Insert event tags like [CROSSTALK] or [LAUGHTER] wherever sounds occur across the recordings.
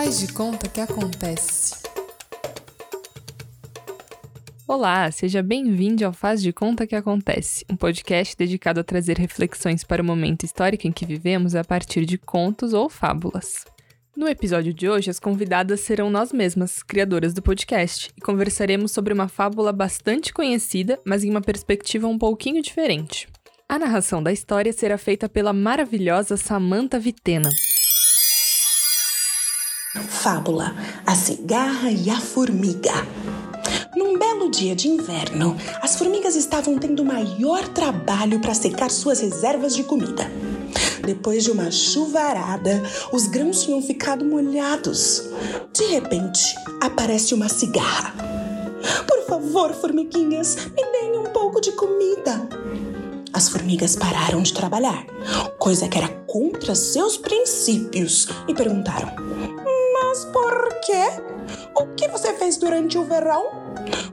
Faz de conta que acontece. Olá, seja bem-vindo ao Faz de Conta que Acontece, um podcast dedicado a trazer reflexões para o momento histórico em que vivemos a partir de contos ou fábulas. No episódio de hoje, as convidadas serão nós mesmas, criadoras do podcast, e conversaremos sobre uma fábula bastante conhecida, mas em uma perspectiva um pouquinho diferente. A narração da história será feita pela maravilhosa Samantha Vitena. Fábula: A cigarra e a formiga. Num belo dia de inverno, as formigas estavam tendo maior trabalho para secar suas reservas de comida. Depois de uma chuvarada, os grãos tinham ficado molhados. De repente, aparece uma cigarra. Por favor, formiguinhas, me deem um pouco de comida. As formigas pararam de trabalhar, coisa que era contra seus princípios, e perguntaram: Mas por quê? O que você fez durante o verão?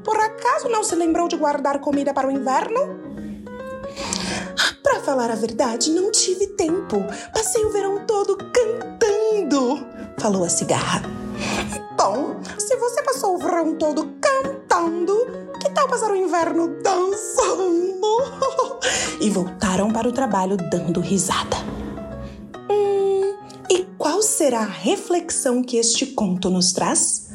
Por acaso não se lembrou de guardar comida para o inverno? Para falar a verdade, não tive tempo. Passei o verão todo cantando, falou a cigarra. Bom, se você passou o verão todo cantando, que tal passar o inverno dançando? [LAUGHS] e voltaram para o trabalho dando risada. Hum, qual será a reflexão que este conto nos traz?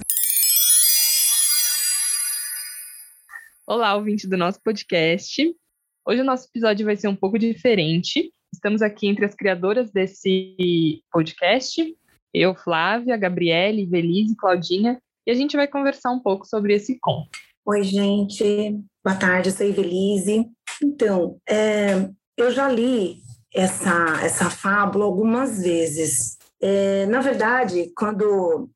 Olá, ouvinte do nosso podcast. Hoje o nosso episódio vai ser um pouco diferente. Estamos aqui entre as criadoras desse podcast, eu, Flávia, Gabriele, Velise, Claudinha, e a gente vai conversar um pouco sobre esse conto. Oi, gente. Boa tarde, eu sou a Evelise. Então, é, eu já li essa, essa fábula algumas vezes. É, na verdade, quando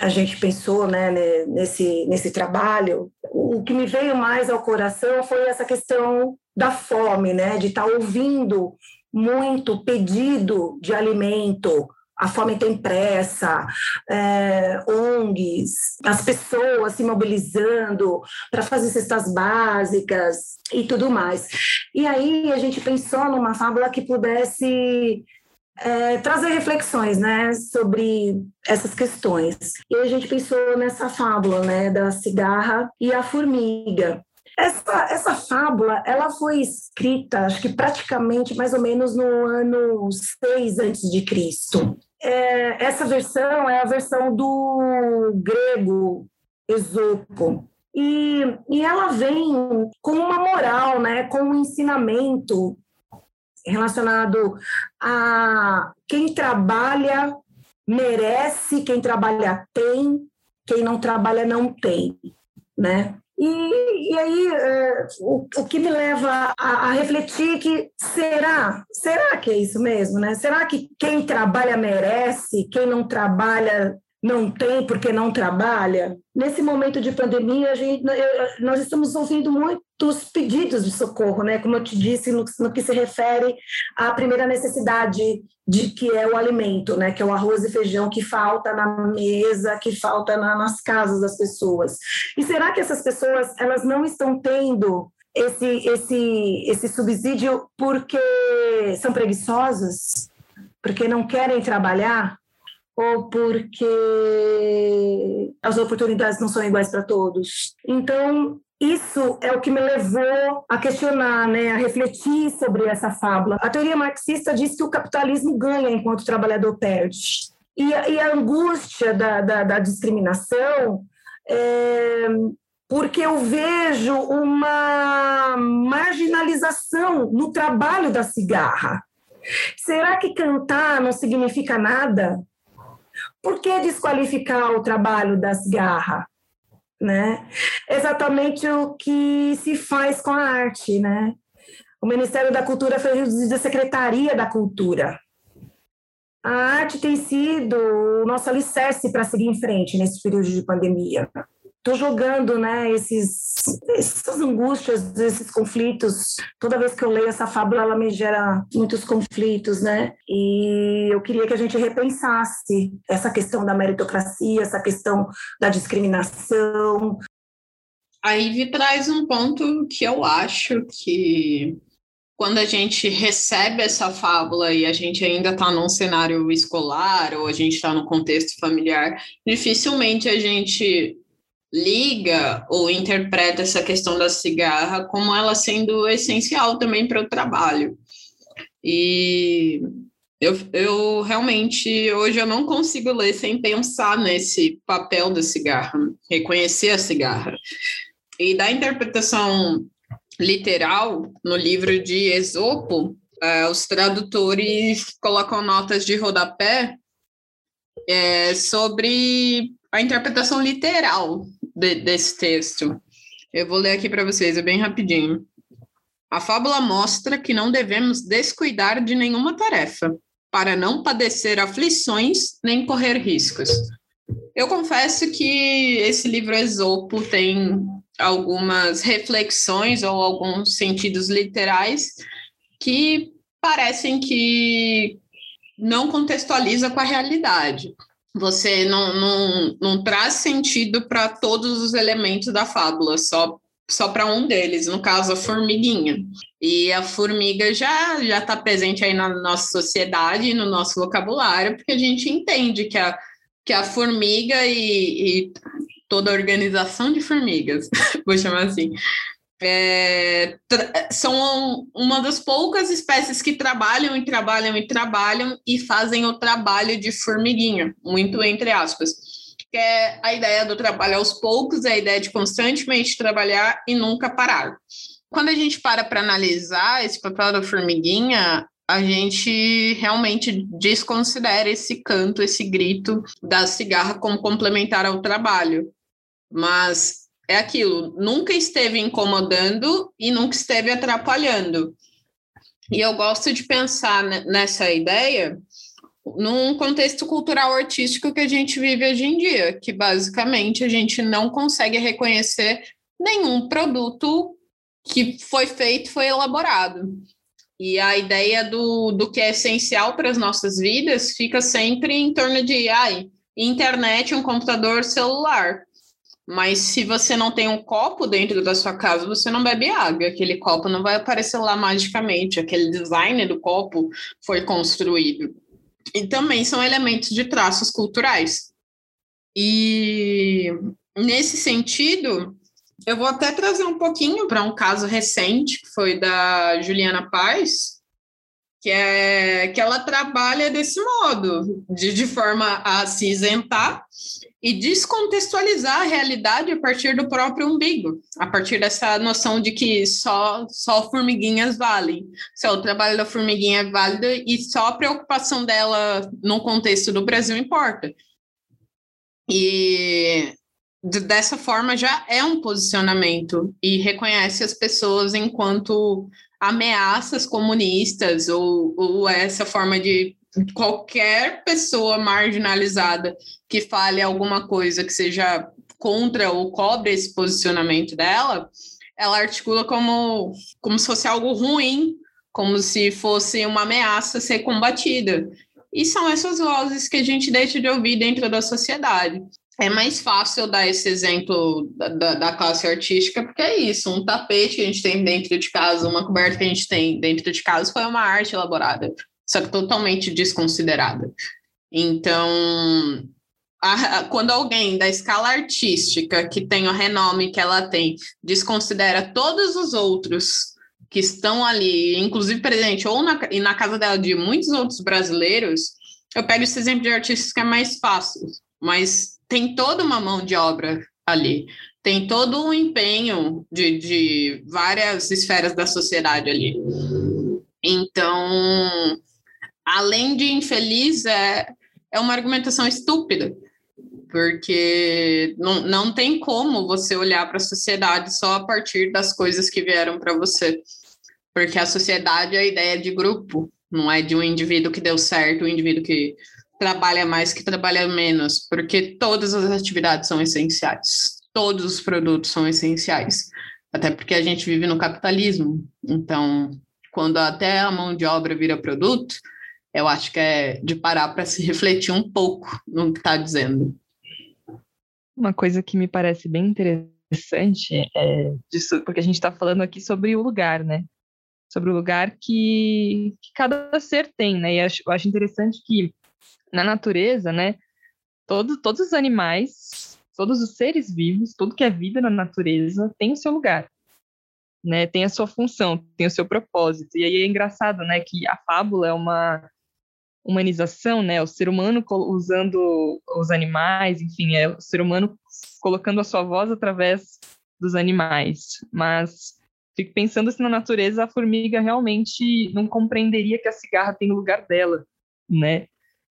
a gente pensou né, nesse, nesse trabalho, o que me veio mais ao coração foi essa questão da fome, né, de estar tá ouvindo muito pedido de alimento, a fome tem pressa, é, ONGs, as pessoas se mobilizando para fazer cestas básicas e tudo mais. E aí a gente pensou numa fábula que pudesse é, trazer reflexões né, sobre essas questões. E a gente pensou nessa fábula né, da cigarra e a formiga. Essa, essa fábula ela foi escrita, acho que praticamente mais ou menos no ano 6 antes de Cristo. É, essa versão é a versão do grego Esopo. E, e ela vem com uma moral, né, com um ensinamento relacionado a quem trabalha merece, quem trabalha tem, quem não trabalha não tem, né? E, e aí é, o, o que me leva a, a, refletir que será, será que é isso mesmo, né? Será que quem trabalha merece, quem não trabalha não tem porque não trabalha. Nesse momento de pandemia, a gente, nós estamos ouvindo muitos pedidos de socorro, né? Como eu te disse, no, no, que se refere à primeira necessidade de que é o alimento, né? Que é o arroz e feijão que falta na mesa, que falta na, nas casas das pessoas. E será que essas pessoas elas não estão tendo esse esse esse subsídio porque são preguiçosas? Porque não querem trabalhar? Ou porque as oportunidades não são iguais para todos. Então, isso é o que me levou a questionar, né, a refletir sobre essa fábula. A teoria marxista diz que o capitalismo ganha enquanto o trabalhador perde. E, a, e a angústia da, da, da discriminação é, porque eu vejo uma marginalização no trabalho da cigarra. Será que cantar não significa nada? Por que desqualificar o trabalho da cigarra? Né? Exatamente o que se faz com a arte, né? O Ministério da Cultura foi reduzido à Secretaria da Cultura. A arte tem sido o nosso alicerce para seguir em frente nesse período de pandemia estou jogando né, esses, essas angústias, esses conflitos. Toda vez que eu leio essa fábula, ela me gera muitos conflitos, né? E eu queria que a gente repensasse essa questão da meritocracia, essa questão da discriminação. A Ivy traz um ponto que eu acho que quando a gente recebe essa fábula e a gente ainda está num cenário escolar ou a gente está no contexto familiar, dificilmente a gente liga ou interpreta essa questão da cigarra como ela sendo essencial também para o trabalho. E eu, eu realmente, hoje eu não consigo ler sem pensar nesse papel da cigarra, reconhecer a cigarra. E da interpretação literal, no livro de Esopo, uh, os tradutores colocam notas de rodapé é, sobre a interpretação literal de, desse texto. Eu vou ler aqui para vocês, é bem rapidinho. A fábula mostra que não devemos descuidar de nenhuma tarefa, para não padecer aflições nem correr riscos. Eu confesso que esse livro Esopo tem algumas reflexões ou alguns sentidos literais que parecem que não contextualiza com a realidade. Você não, não, não traz sentido para todos os elementos da fábula, só só para um deles, no caso a formiguinha. E a formiga já já está presente aí na nossa sociedade, no nosso vocabulário, porque a gente entende que a, que a formiga e, e toda a organização de formigas, [LAUGHS] vou chamar assim, é, são uma das poucas espécies que trabalham e trabalham e trabalham e fazem o trabalho de formiguinha, muito entre aspas. Que é a ideia do trabalho aos poucos, é a ideia de constantemente trabalhar e nunca parar. Quando a gente para para analisar esse papel da formiguinha, a gente realmente desconsidera esse canto, esse grito da cigarra como complementar ao trabalho mas é aquilo, nunca esteve incomodando e nunca esteve atrapalhando. E eu gosto de pensar nessa ideia num contexto cultural artístico que a gente vive hoje em dia, que basicamente a gente não consegue reconhecer nenhum produto que foi feito, foi elaborado. E a ideia do, do que é essencial para as nossas vidas fica sempre em torno de ai, internet, um computador, celular. Mas se você não tem um copo dentro da sua casa, você não bebe água. Aquele copo não vai aparecer lá magicamente. Aquele design do copo foi construído. E também são elementos de traços culturais. E nesse sentido, eu vou até trazer um pouquinho para um caso recente, que foi da Juliana Paz, que é que ela trabalha desse modo, de, de forma a se isentar e descontextualizar a realidade a partir do próprio umbigo, a partir dessa noção de que só, só formiguinhas valem, só o trabalho da formiguinha é válido e só a preocupação dela no contexto do Brasil importa. E dessa forma já é um posicionamento e reconhece as pessoas enquanto ameaças comunistas ou, ou essa forma de qualquer pessoa marginalizada que fale alguma coisa que seja contra ou cobre esse posicionamento dela, ela articula como, como se fosse algo ruim, como se fosse uma ameaça a ser combatida. E são essas vozes que a gente deixa de ouvir dentro da sociedade. É mais fácil dar esse exemplo da, da, da, classe artística, porque é isso: um tapete que a gente tem dentro de casa, uma coberta que a gente tem dentro de casa, foi uma arte elaborada só que totalmente desconsiderada. Então, a, a, quando alguém da escala artística, que tem o renome que ela tem, desconsidera todos os outros que estão ali, inclusive presente, ou na, e na casa dela de muitos outros brasileiros, eu pego esse exemplo de artistas que é mais fácil, mas tem toda uma mão de obra ali, tem todo um empenho de, de várias esferas da sociedade ali. Então, além de infeliz, é, é uma argumentação estúpida, porque não, não tem como você olhar para a sociedade só a partir das coisas que vieram para você, porque a sociedade é a ideia de grupo, não é de um indivíduo que deu certo, um indivíduo que trabalha mais, que trabalha menos, porque todas as atividades são essenciais, todos os produtos são essenciais, até porque a gente vive no capitalismo, então quando até a mão de obra vira produto, eu acho que é de parar para se refletir um pouco no que está dizendo. Uma coisa que me parece bem interessante é disso, porque a gente está falando aqui sobre o lugar, né? sobre o lugar que, que cada ser tem, né? E acho, eu acho interessante que na natureza, né, todo, todos os animais, todos os seres vivos, tudo que é vida na natureza tem o seu lugar, né? Tem a sua função, tem o seu propósito. E aí é engraçado, né, que a fábula é uma humanização, né? O ser humano usando os animais, enfim, é o ser humano colocando a sua voz através dos animais. Mas fico pensando se na natureza a formiga realmente não compreenderia que a cigarra tem o lugar dela, né?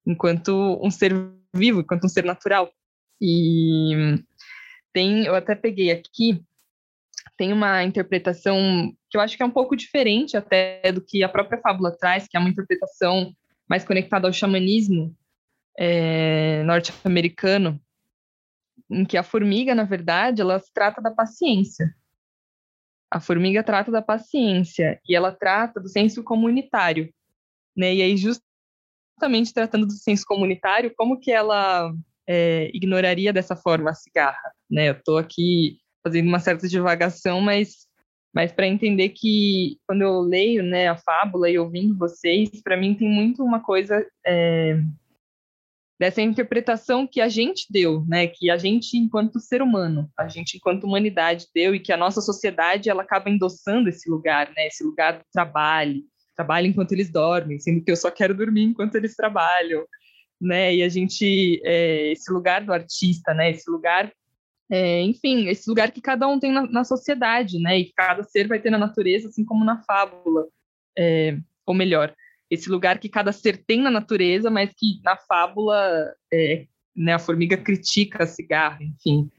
Enquanto um ser vivo, enquanto um ser natural. E tem, eu até peguei aqui, tem uma interpretação que eu acho que é um pouco diferente até do que a própria fábula traz, que é uma interpretação mais conectada ao xamanismo é, norte-americano, em que a formiga, na verdade, ela trata da paciência. A formiga trata da paciência e ela trata do senso comunitário, né? E aí justamente tratando do senso comunitário, como que ela é, ignoraria dessa forma a cigarra, né? Eu estou aqui fazendo uma certa divagação, mas mas para entender que quando eu leio né, a fábula e ouvindo vocês, para mim tem muito uma coisa é, dessa interpretação que a gente deu, né, que a gente enquanto ser humano, a gente enquanto humanidade deu e que a nossa sociedade ela acaba endossando esse lugar, né, esse lugar do trabalho, trabalho enquanto eles dormem, sendo que eu só quero dormir enquanto eles trabalham, né, e a gente é, esse lugar do artista, né, esse lugar é, enfim, esse lugar que cada um tem na, na, sociedade, né? E cada ser vai ter na natureza, assim como na fábula. É, ou melhor, esse lugar que cada ser tem na natureza, mas que na fábula é, né, a formiga critica a cigarra, enfim.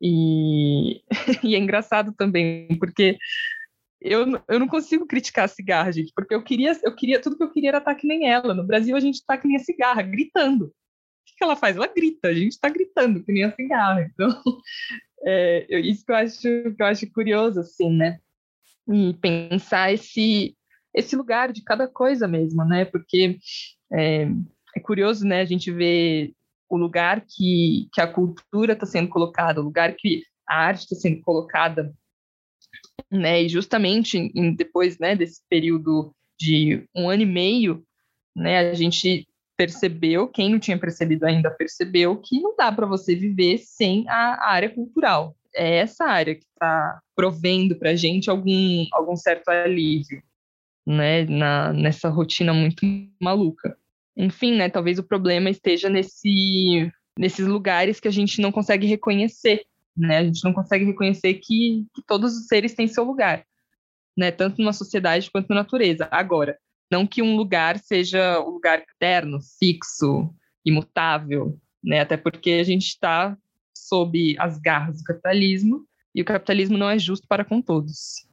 E, [LAUGHS] e é engraçado também, porque eu, eu não consigo criticar a cigarra, gente, porque eu queria, eu queria, tudo que eu queria era estar que nem ela. No Brasil, a gente está que nem a cigarra, gritando ela faz? Ela grita, a gente está gritando, que nem a cigarra. Então, [LAUGHS] é, isso que eu, acho, que eu acho curioso, assim, né? E pensar esse, esse lugar de cada coisa mesmo, né? Porque é, é curioso, né? A gente vê o lugar que, que a cultura está sendo colocada, o lugar que a arte está sendo colocada, né? E justamente em, depois né, desse período de um ano e meio, né? A gente percebeu, quem não tinha percebido ainda percebeu, que não dá para você viver sem a área cultural. É essa área que está provendo para a gente algum, algum certo alívio, né, na, nessa rotina muito maluca. Enfim, né, talvez o problema esteja nesse, nesses lugares que a gente não consegue reconhecer, né, a gente não consegue reconhecer que, que todos os seres têm seu lugar, né, tanto numa sociedade quanto na natureza. Agora, não que um lugar seja um lugar eterno, fixo, imutável, né? Até porque a gente está sob as garras do capitalismo e o capitalismo não é justo para com todos.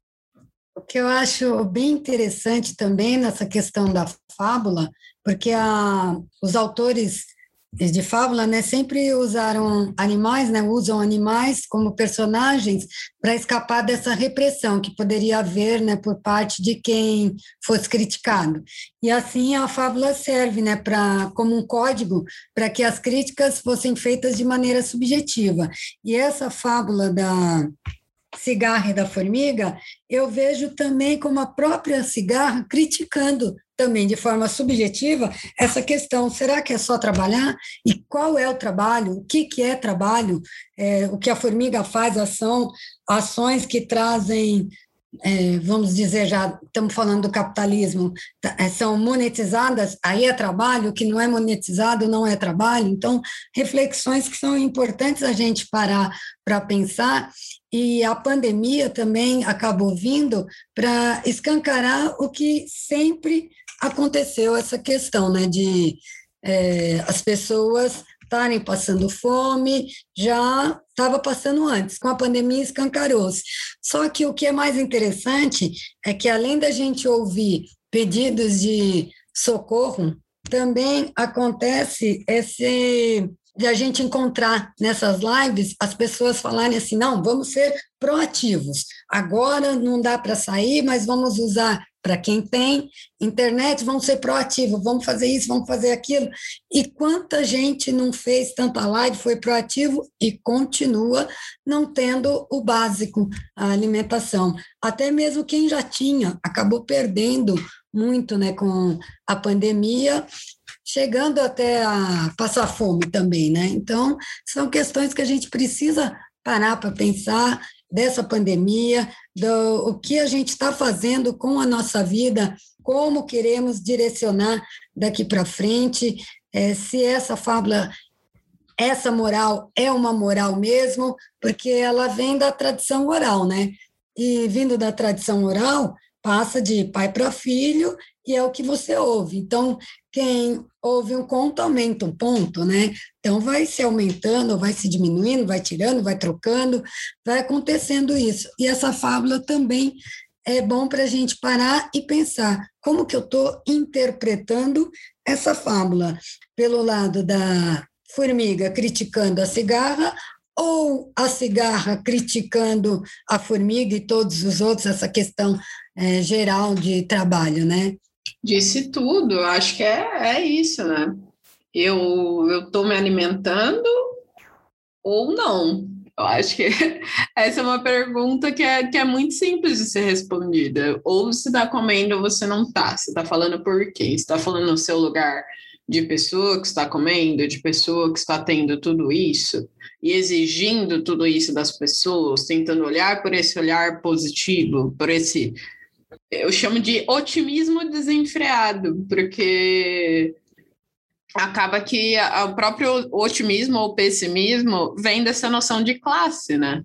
O que eu acho bem interessante também nessa questão da fábula, porque a, os autores de fábula, né, sempre usaram animais, né, usam animais como personagens para escapar dessa repressão que poderia haver, né, por parte de quem fosse criticado. E assim a fábula serve, né, para como um código para que as críticas fossem feitas de maneira subjetiva. E essa fábula da cigarra e da formiga, eu vejo também como a própria cigarra criticando também de forma subjetiva essa questão: será que é só trabalhar? E qual é o trabalho? O que, que é trabalho? É, o que a formiga faz são ações que trazem. É, vamos dizer, já estamos falando do capitalismo, tá, é, são monetizadas, aí é trabalho, o que não é monetizado não é trabalho. Então, reflexões que são importantes a gente parar para pensar e a pandemia também acabou vindo para escancarar o que sempre aconteceu essa questão, né, de é, as pessoas estarem passando fome, já estava passando antes, com a pandemia escancarou-se. Só que o que é mais interessante é que, além da gente ouvir pedidos de socorro, também acontece esse de a gente encontrar nessas lives as pessoas falarem assim: não, vamos ser proativos. Agora não dá para sair, mas vamos usar para quem tem internet, vamos ser proativos, vamos fazer isso, vamos fazer aquilo. E quanta gente não fez tanta live, foi proativo e continua não tendo o básico, a alimentação. Até mesmo quem já tinha, acabou perdendo muito né, com a pandemia, chegando até a passar fome também. Né? Então, são questões que a gente precisa parar para pensar dessa pandemia, do o que a gente está fazendo com a nossa vida, como queremos direcionar daqui para frente, é, se essa fábula, essa moral é uma moral mesmo, porque ela vem da tradição oral, né? E vindo da tradição oral, passa de pai para filho e é o que você ouve. Então, quem ouve um conto aumenta um ponto, né? Então vai se aumentando, vai se diminuindo, vai tirando, vai trocando, vai acontecendo isso. E essa fábula também é bom para a gente parar e pensar como que eu estou interpretando essa fábula pelo lado da formiga criticando a cigarra ou a cigarra criticando a formiga e todos os outros, essa questão é, geral de trabalho, né? Disse tudo, acho que é, é isso, né? Eu estou me alimentando ou não? Eu acho que [LAUGHS] essa é uma pergunta que é, que é muito simples de ser respondida. Ou você está comendo ou você não está. Você está falando por quê? Você está falando no seu lugar de pessoa que está comendo, de pessoa que está tendo tudo isso e exigindo tudo isso das pessoas, tentando olhar por esse olhar positivo, por esse eu chamo de otimismo desenfreado, porque acaba que o próprio otimismo ou pessimismo vem dessa noção de classe, né?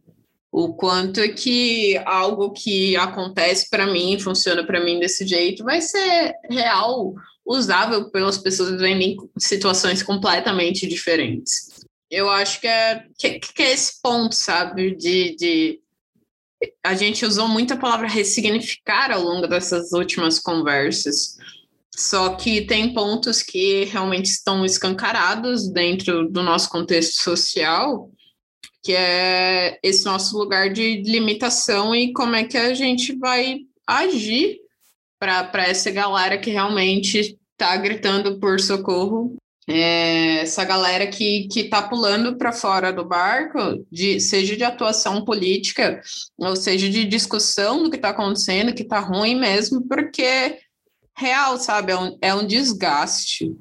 O quanto que algo que acontece para mim, funciona para mim desse jeito, vai ser real, usável pelas pessoas vivendo em situações completamente diferentes. Eu acho que é, que, que é esse ponto, sabe, de, de a gente usou muito a palavra ressignificar ao longo dessas últimas conversas. Só que tem pontos que realmente estão escancarados dentro do nosso contexto social, que é esse nosso lugar de limitação e como é que a gente vai agir para essa galera que realmente está gritando por socorro é, essa galera que está pulando para fora do barco, de, seja de atuação política, ou seja de discussão do que está acontecendo, que está ruim mesmo, porque real, sabe, é um, é um desgaste.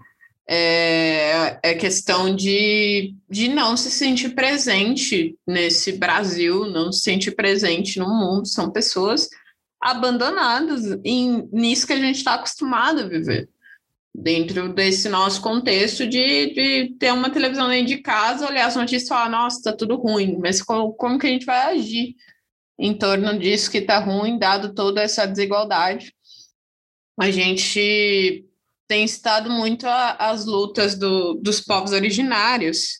É, é questão de, de não se sentir presente nesse Brasil, não se sentir presente no mundo. São pessoas abandonadas em, nisso que a gente está acostumado a viver dentro desse nosso contexto de, de ter uma televisão dentro de casa, olhar as notícias e falar, nossa, tá tudo ruim, mas como, como que a gente vai agir em torno disso que tá ruim, dado toda essa desigualdade? A gente tem estado muito às lutas do, dos povos originários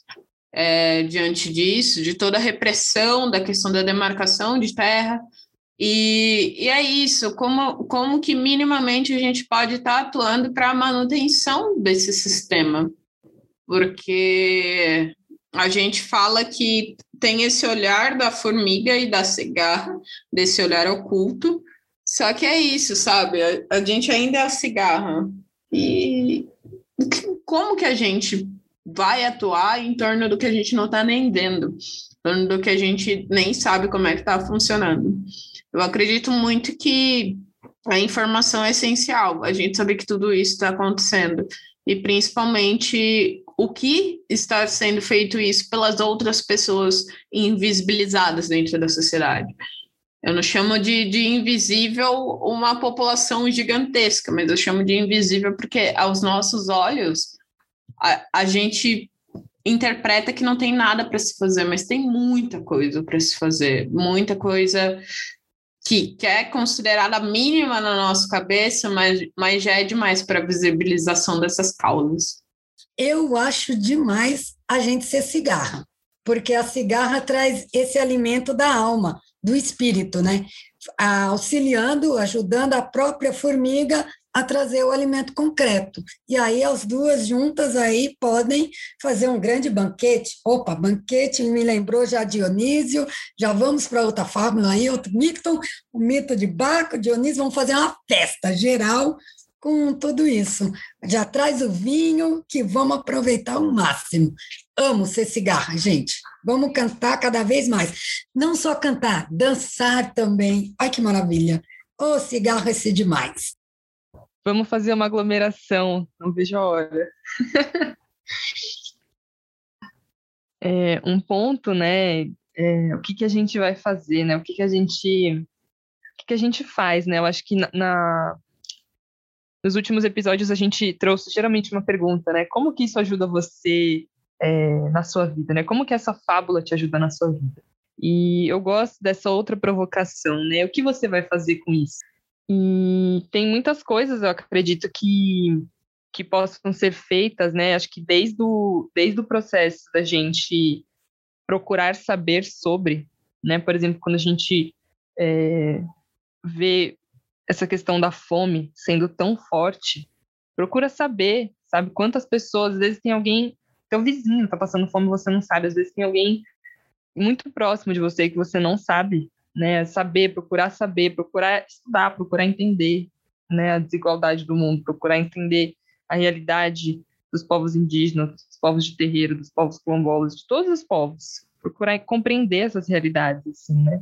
é, diante disso, de toda a repressão da questão da demarcação de terra, e, e é isso, como, como que minimamente a gente pode estar tá atuando para a manutenção desse sistema? Porque a gente fala que tem esse olhar da formiga e da cigarra, desse olhar oculto, só que é isso, sabe? A, a gente ainda é a cigarra. E como que a gente vai atuar em torno do que a gente não está nem vendo, em torno do que a gente nem sabe como é que está funcionando? Eu acredito muito que a informação é essencial, a gente saber que tudo isso está acontecendo, e principalmente o que está sendo feito isso pelas outras pessoas invisibilizadas dentro da sociedade. Eu não chamo de, de invisível uma população gigantesca, mas eu chamo de invisível porque aos nossos olhos a, a gente interpreta que não tem nada para se fazer, mas tem muita coisa para se fazer, muita coisa que, que é considerada mínima na nossa cabeça, mas, mas já é demais para a visibilização dessas causas. Eu acho demais a gente ser cigarra, porque a cigarra traz esse alimento da alma, do espírito, né? Auxiliando, ajudando a própria formiga a trazer o alimento concreto. E aí as duas juntas aí podem fazer um grande banquete. Opa, banquete me lembrou já Dionísio, já vamos para outra fórmula aí, outro mito, o mito de Baco, Dionísio, vamos fazer uma festa geral com tudo isso. Já traz o vinho que vamos aproveitar ao máximo. Amo ser cigarra, gente. Vamos cantar cada vez mais. Não só cantar, dançar também. Ai, que maravilha. Ô, oh, cigarro, esse demais. Vamos fazer uma aglomeração, não vejo a hora. [LAUGHS] é, um ponto, né? É, o que, que a gente vai fazer, né? O que, que a gente, o que, que a gente faz, né? Eu acho que na, na, nos últimos episódios a gente trouxe geralmente uma pergunta, né? Como que isso ajuda você é, na sua vida, né? Como que essa fábula te ajuda na sua vida? E eu gosto dessa outra provocação, né? O que você vai fazer com isso? E tem muitas coisas, eu acredito, que, que possam ser feitas, né? Acho que desde o, desde o processo da gente procurar saber sobre, né? Por exemplo, quando a gente é, vê essa questão da fome sendo tão forte, procura saber, sabe? Quantas pessoas, às vezes tem alguém, teu vizinho tá passando fome, você não sabe, às vezes tem alguém muito próximo de você que você não sabe né? Saber, procurar saber, procurar estudar, procurar entender, né? A desigualdade do mundo, procurar entender a realidade dos povos indígenas, dos povos de terreiro, dos povos quilombolas, de todos os povos, procurar compreender essas realidades, assim, né?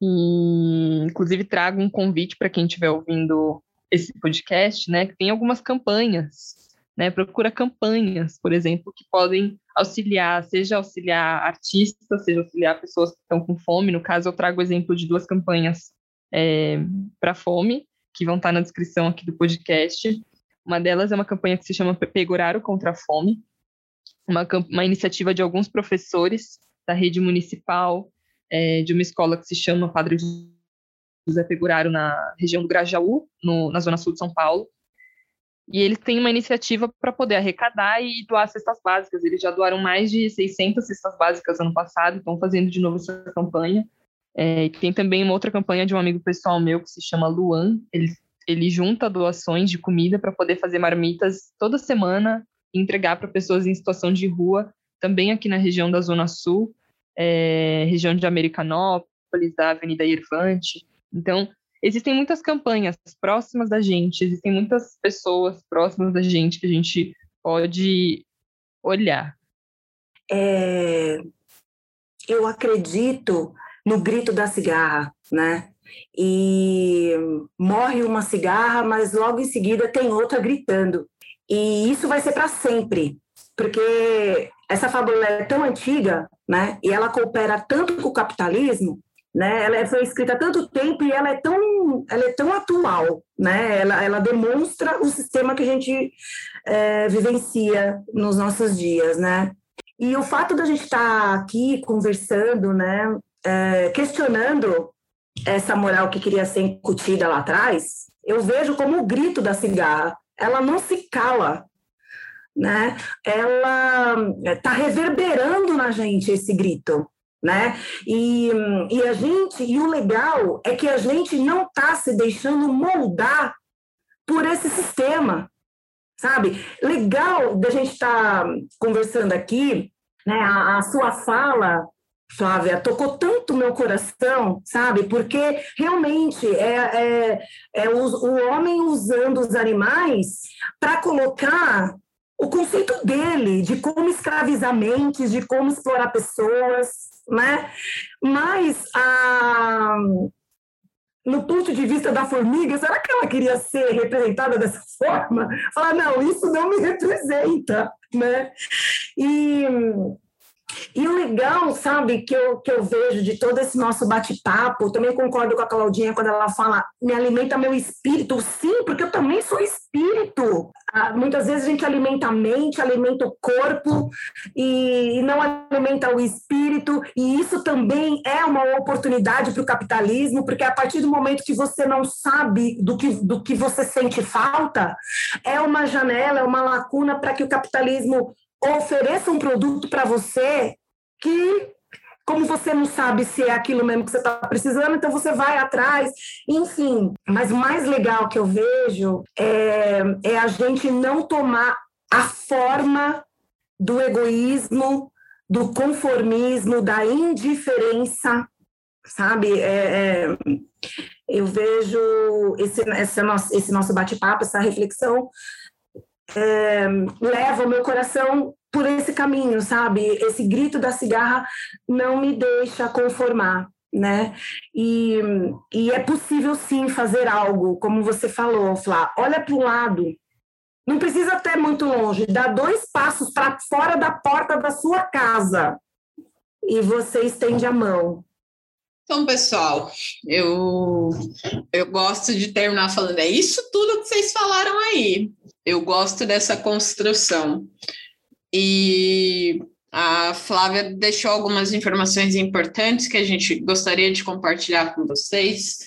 E, inclusive, trago um convite para quem estiver ouvindo esse podcast, né? Que tem algumas campanhas né? Procura campanhas, por exemplo, que podem auxiliar, seja auxiliar artistas, seja auxiliar pessoas que estão com fome. No caso, eu trago o exemplo de duas campanhas é, para fome, que vão estar na descrição aqui do podcast. Uma delas é uma campanha que se chama Pegoraro contra a Fome, uma, uma iniciativa de alguns professores da rede municipal, é, de uma escola que se chama Padre José Pegoraro, na região do Grajaú, no, na zona sul de São Paulo. E eles têm uma iniciativa para poder arrecadar e doar cestas básicas. Eles já doaram mais de 600 cestas básicas ano passado, estão fazendo de novo essa campanha. É, tem também uma outra campanha de um amigo pessoal meu que se chama Luan. Ele, ele junta doações de comida para poder fazer marmitas toda semana e entregar para pessoas em situação de rua, também aqui na região da Zona Sul, é, região de Americanópolis, da Avenida Irvante. Então, existem muitas campanhas próximas da gente, existem muitas pessoas próximas da gente que a gente pode olhar. É, eu acredito no grito da cigarra, né? E morre uma cigarra, mas logo em seguida tem outra gritando. E isso vai ser para sempre, porque essa fábula é tão antiga, né? E ela coopera tanto com o capitalismo né? Ela foi escrita há tanto tempo e ela é tão, ela é tão atual, né? Ela, ela demonstra o sistema que a gente é, vivencia nos nossos dias, né? E o fato da gente estar tá aqui conversando, né? É, questionando essa moral que queria ser incutida lá atrás, eu vejo como o grito da cigarra. Ela não se cala, né? Ela está reverberando na gente esse grito né? E, e a gente, e o legal é que a gente não está se deixando moldar por esse sistema, sabe? Legal da gente estar tá conversando aqui, né? A, a, sua fala, Flávia, tocou tanto meu coração, sabe? Porque realmente é, é, é o, o homem usando os animais para colocar o conceito dele de como escravizar mentes, de como explorar pessoas, né? Mas a no ponto de vista da formiga, será que ela queria ser representada dessa forma? Falar, não, isso não me [LAUGHS] representa, né? E e o legal, sabe, que eu, que eu vejo de todo esse nosso bate-papo, também concordo com a Claudinha quando ela fala, me alimenta meu espírito. Sim, porque eu também sou espírito. Ah, muitas vezes a gente alimenta a mente, alimenta o corpo e, não alimenta o espírito. E isso também é uma oportunidade para o capitalismo, porque a partir do momento que você não sabe do que, do que você sente falta, é uma janela, é uma lacuna para que o capitalismo ofereça um produto para você que como você não sabe se é aquilo mesmo que você está precisando, então você vai atrás, enfim. Mas o mais legal que eu vejo é, é a gente não tomar a forma do egoísmo, do conformismo, da indiferença, sabe? É, é, eu vejo esse, esse nosso, esse nosso bate-papo, essa reflexão, é, leva o meu coração por esse caminho, sabe? Esse grito da cigarra não me deixa conformar, né? E, e é possível sim fazer algo, como você falou, Flá. Olha para o lado. Não precisa até muito longe. Dá dois passos para fora da porta da sua casa e você estende a mão. Então, pessoal, eu, eu gosto de terminar falando, é isso tudo que vocês falaram aí. Eu gosto dessa construção. E a Flávia deixou algumas informações importantes que a gente gostaria de compartilhar com vocês.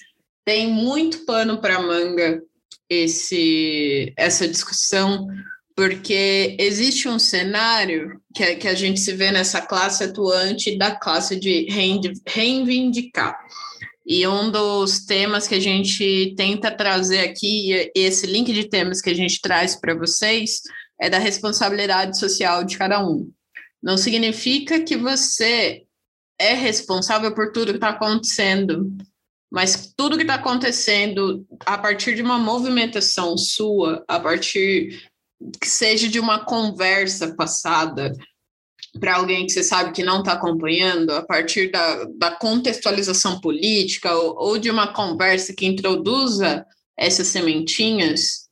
Tem muito pano para manga esse, essa discussão, porque existe um cenário que, que a gente se vê nessa classe atuante da classe de reivindicar. E um dos temas que a gente tenta trazer aqui, esse link de temas que a gente traz para vocês, é da responsabilidade social de cada um. Não significa que você é responsável por tudo que está acontecendo, mas tudo que está acontecendo a partir de uma movimentação sua, a partir que seja de uma conversa passada para alguém que você sabe que não está acompanhando, a partir da, da contextualização política ou, ou de uma conversa que introduza essas sementinhas,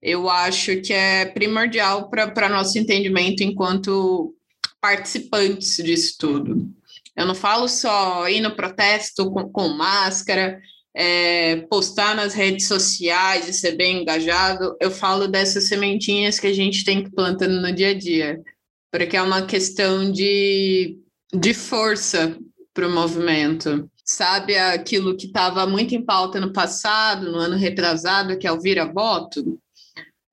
eu acho que é primordial para nosso entendimento enquanto participantes disso tudo. Eu não falo só ir no protesto com, com máscara, é, postar nas redes sociais e ser bem engajado, eu falo dessas sementinhas que a gente tem que plantando no dia a dia, porque é uma questão de, de força para o movimento. Sabe aquilo que estava muito em pauta no passado, no ano retrasado, que é o vira-voto?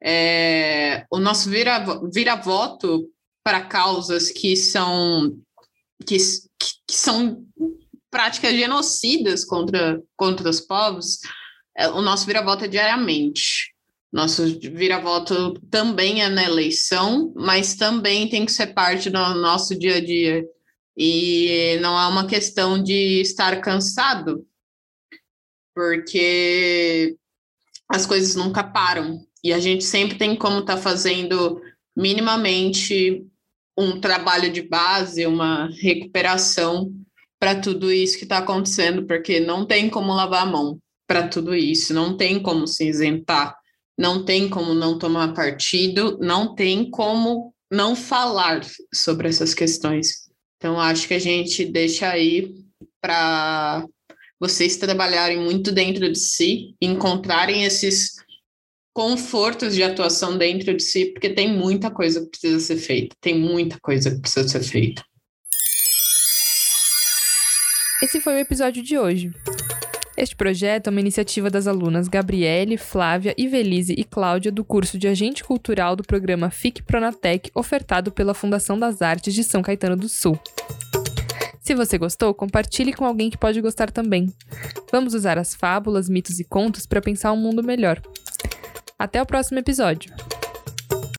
É, o nosso vira-voto vira para causas que são que, que são práticas genocidas contra, contra os povos, é, o nosso vira-voto é diariamente. Nosso vira-voto também é na eleição, mas também tem que ser parte do nosso dia a dia. E não é uma questão de estar cansado, porque as coisas nunca param. E a gente sempre tem como estar tá fazendo minimamente um trabalho de base, uma recuperação para tudo isso que está acontecendo, porque não tem como lavar a mão para tudo isso, não tem como se isentar, não tem como não tomar partido, não tem como não falar sobre essas questões. Então, acho que a gente deixa aí para vocês trabalharem muito dentro de si, encontrarem esses confortos de atuação dentro de si, porque tem muita coisa que precisa ser feita, tem muita coisa que precisa ser feita. Esse foi o episódio de hoje. Este projeto é uma iniciativa das alunas Gabriele, Flávia, Ivelise e Cláudia do curso de Agente Cultural do programa FIC Pronatec, ofertado pela Fundação das Artes de São Caetano do Sul. Se você gostou, compartilhe com alguém que pode gostar também. Vamos usar as fábulas, mitos e contos para pensar um mundo melhor. Até o próximo episódio!